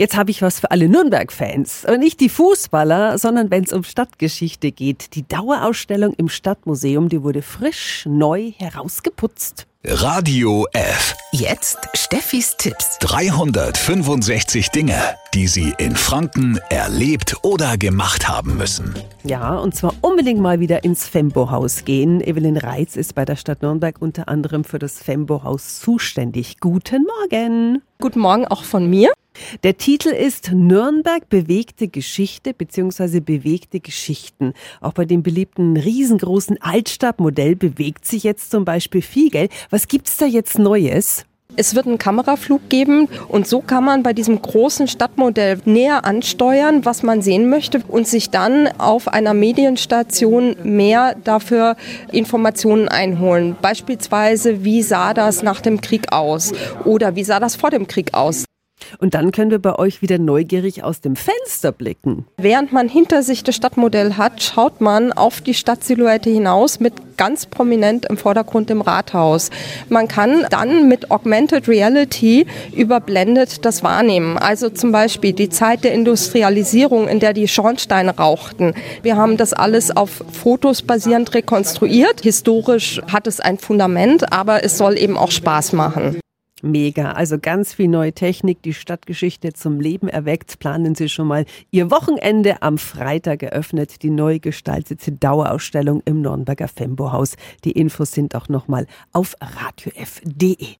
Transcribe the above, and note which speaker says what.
Speaker 1: Jetzt habe ich was für alle Nürnberg-Fans. Aber nicht die Fußballer, sondern wenn es um Stadtgeschichte geht. Die Dauerausstellung im Stadtmuseum, die wurde frisch neu herausgeputzt.
Speaker 2: Radio F.
Speaker 3: Jetzt Steffis Tipps.
Speaker 2: 365 Dinge, die Sie in Franken erlebt oder gemacht haben müssen.
Speaker 1: Ja, und zwar unbedingt mal wieder ins Fembo-Haus gehen. Evelyn Reitz ist bei der Stadt Nürnberg unter anderem für das Fembo-Haus zuständig. Guten Morgen.
Speaker 4: Guten Morgen auch von mir.
Speaker 1: Der Titel ist Nürnberg bewegte Geschichte bzw. bewegte Geschichten. Auch bei dem beliebten riesengroßen Altstadtmodell bewegt sich jetzt zum Beispiel viel, gell? Was gibt's da jetzt Neues?
Speaker 4: Es wird einen Kameraflug geben und so kann man bei diesem großen Stadtmodell näher ansteuern, was man sehen möchte und sich dann auf einer Medienstation mehr dafür Informationen einholen. Beispielsweise, wie sah das nach dem Krieg aus oder wie sah das vor dem Krieg aus?
Speaker 1: Und dann können wir bei euch wieder neugierig aus dem Fenster blicken.
Speaker 4: Während man hinter sich das Stadtmodell hat, schaut man auf die Stadtsilhouette hinaus mit ganz prominent im Vordergrund dem Rathaus. Man kann dann mit Augmented Reality überblendet das wahrnehmen. Also zum Beispiel die Zeit der Industrialisierung, in der die Schornsteine rauchten. Wir haben das alles auf Fotos basierend rekonstruiert. Historisch hat es ein Fundament, aber es soll eben auch Spaß machen.
Speaker 1: Mega. Also ganz viel neue Technik, die Stadtgeschichte zum Leben erweckt. Planen Sie schon mal Ihr Wochenende am Freitag eröffnet die neu gestaltete Dauerausstellung im Nürnberger Fembo-Haus. Die Infos sind auch nochmal auf radiof.de.